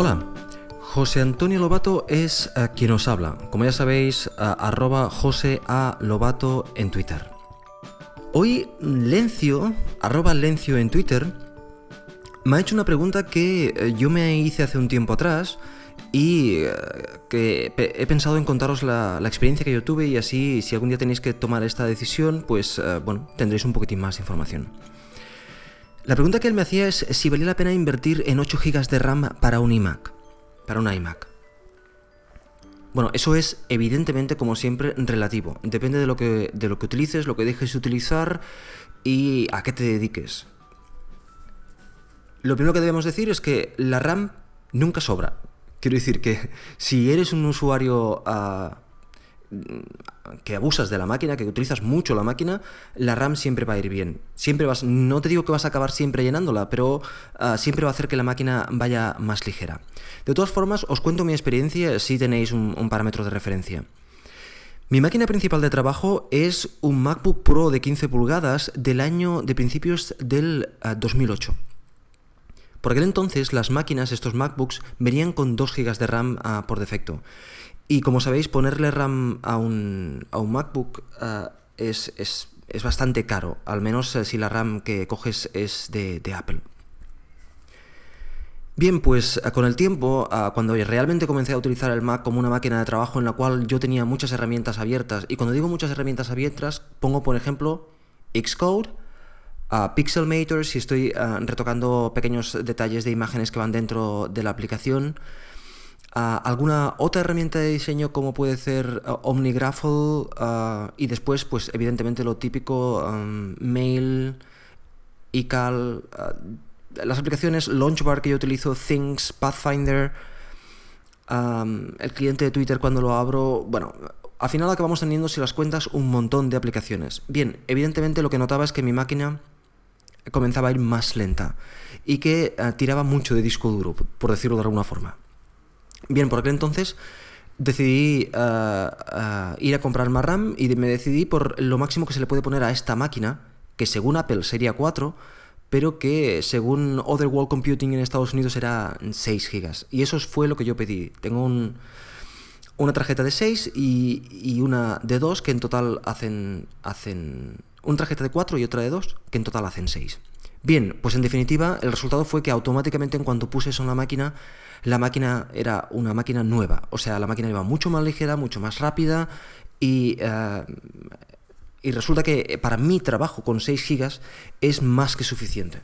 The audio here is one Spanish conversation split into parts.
Hola, José Antonio Lobato es eh, quien os habla. Como ya sabéis, eh, arroba José A. Lobato en Twitter. Hoy Lencio, arroba Lencio en Twitter, me ha hecho una pregunta que eh, yo me hice hace un tiempo atrás y que he pensado en contaros la, la, experiencia que yo tuve y así si algún día tenéis que tomar esta decisión, pues bueno, tendréis un poquitín más información. La pregunta que él me hacía es si valía la pena invertir en 8 GB de RAM para un iMac. Para un iMac. Bueno, eso es evidentemente, como siempre, relativo. Depende de lo que, de lo que utilices, lo que dejes de utilizar y a qué te dediques. Lo primero que debemos decir es que la RAM nunca sobra. Quiero decir que si eres un usuario uh, que abusas de la máquina, que utilizas mucho la máquina, la RAM siempre va a ir bien. Siempre vas, no te digo que vas a acabar siempre llenándola, pero uh, siempre va a hacer que la máquina vaya más ligera. De todas formas, os cuento mi experiencia si tenéis un, parámetro de referencia. Mi máquina principal de trabajo es un MacBook Pro de 15 pulgadas del año de principios del uh, 2008. Por aquel entonces las máquinas, estos MacBooks, venían con 2 GB de RAM uh, por defecto. Y como sabéis, ponerle RAM a un, a un MacBook uh, es, es, es, bastante caro, al menos uh, si la RAM que coges es de, de Apple. Bien, pues uh, con el tiempo, cuando realmente comencé a utilizar el Mac como una máquina de trabajo en la cual yo tenía muchas herramientas abiertas, y cuando digo muchas herramientas abiertas, pongo por ejemplo Xcode, Pixelmator, si estoy retocando pequeños detalles de imágenes que van dentro de la aplicación, alguna otra herramienta de diseño como puede ser uh, OmniGraffle uh, y después pues evidentemente lo típico Mail, iCal, las aplicaciones Launchbar que yo utilizo, Things, Pathfinder, el cliente de Twitter cuando lo abro, bueno, al final acabamos teniendo si las cuentas un montón de aplicaciones. Bien, evidentemente lo que notaba es que mi máquina comenzaba a ir más lenta y que tiraba mucho de disco duro, por decirlo de alguna forma. Bien, por aquel entonces decidí uh, uh, ir a comprar más RAM y me decidí por lo máximo que se le puede poner a esta máquina, que según Apple sería 4, pero que según Other World Computing en Estados Unidos era 6 GB. Y eso fue lo que yo pedí. Tengo un, una tarjeta de 6 y, y, una de 2 que en total hacen, hacen... Una tarjeta de 4 y otra de 2 que en total hacen 6. Bien, pues en definitiva el resultado fue que automáticamente en cuanto puse eso en la máquina, la máquina era una máquina nueva. O sea, la máquina iba mucho más ligera, mucho más rápida y, uh, y resulta que para mi trabajo con 6 GB es más que suficiente.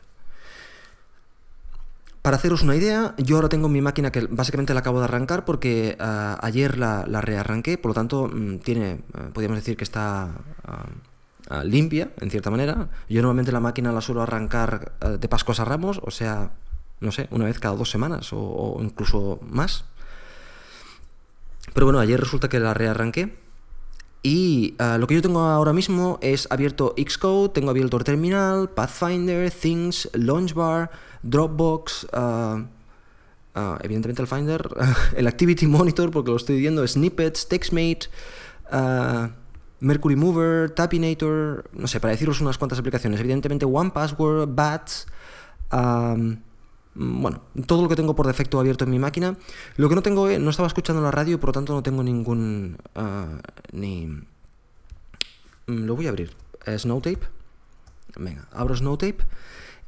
Para haceros una idea, yo ahora tengo mi máquina que básicamente la acabo de arrancar porque uh, ayer la, rearranqué, por lo tanto mm, tiene, uh, podríamos decir que está uh, limpia, en cierta manera. Yo normalmente la máquina la suelo arrancar de Pascuas a Ramos, o sea, no sé, una vez cada dos semanas o, incluso más. Pero bueno, ayer resulta que la rearranqué. Y uh, lo que yo tengo ahora mismo es abierto Xcode, tengo abierto el terminal, Pathfinder, Things, Launchbar, Dropbox, uh, evidentemente el Finder, el Activity Monitor, porque lo estoy viendo, Snippets, TextMate, Mercury Mover, Tapinator, no sé, para deciros unas cuantas aplicaciones. Evidentemente One Password, Bats. Bueno, todo lo que tengo por defecto abierto en mi máquina. Lo que no tengo, no estaba escuchando la radio, por lo tanto no tengo ningún... Uh, ni... Lo voy a abrir. Snowtape. Venga, abro Snowtape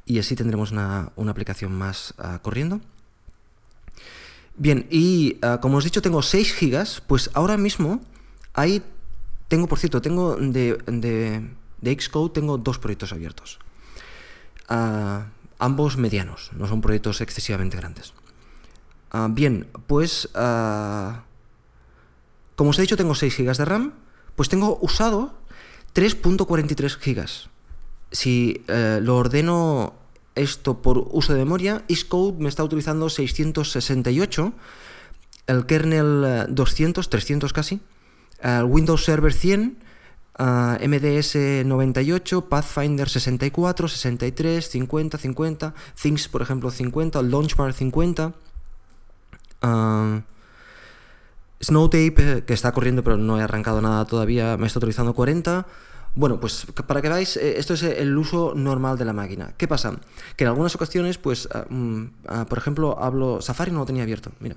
y así tendremos una, una aplicación más uh, corriendo. Bien, y uh, como os he dicho, tengo 6 gigas, pues ahora mismo ahí tengo, por cierto, tengo de, de, de Xcode, tengo dos proyectos abiertos. Uh, ambos medianos, no son proyectos excesivamente grandes. Uh, bien, pues uh, como os he dicho tengo 6 GB de RAM, pues tengo usado 3.43 GB. Si uh, lo ordeno esto por uso de memoria, Xcode me está utilizando 668, el kernel 200, 300 casi, Windows Server 100, Uh, MDS 98, Pathfinder 64, 63, 50, 50, Things por ejemplo 50, Launchbar 50, uh, Snowtape que está corriendo pero no he arrancado nada todavía, me está utilizando 40, Bueno, pues para que veáis, eh, esto es el uso normal de la máquina. ¿Qué pasa? Que en algunas ocasiones, pues, ah, mm, ah, por ejemplo, hablo. Safari no lo tenía abierto, mira.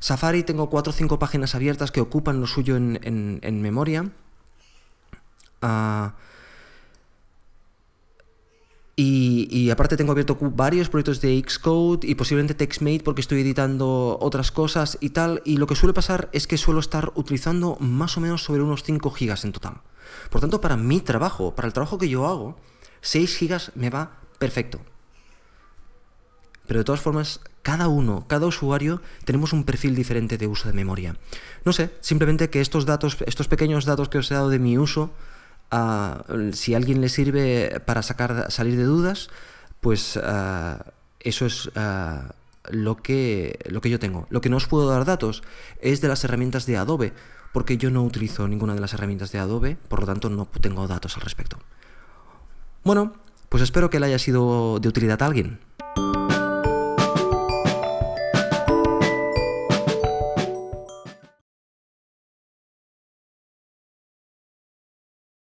Safari tengo cuatro o cinco páginas abiertas que ocupan lo suyo en, memoria. Ah, y, aparte tengo abierto varios proyectos de Xcode y posiblemente TextMate porque estoy editando otras cosas y tal. Y lo que suele pasar es que suelo estar utilizando más o menos sobre unos 5 gigas en total. Por tanto, para mi trabajo, para el trabajo que yo hago, 6 gigas me va perfecto. Pero de todas formas, cada uno, cada usuario, tenemos un perfil diferente de uso de memoria. No sé, simplemente que estos datos, estos pequeños datos que os he dado de mi uso, si a alguien le sirve para sacar, salir de dudas, pues eso es lo, que, lo que yo tengo. Lo que no os puedo dar datos es de las herramientas de Adobe, porque yo no utilizo ninguna de las herramientas de Adobe, por lo tanto no tengo datos al respecto. Bueno, pues espero que le haya sido de utilidad a alguien.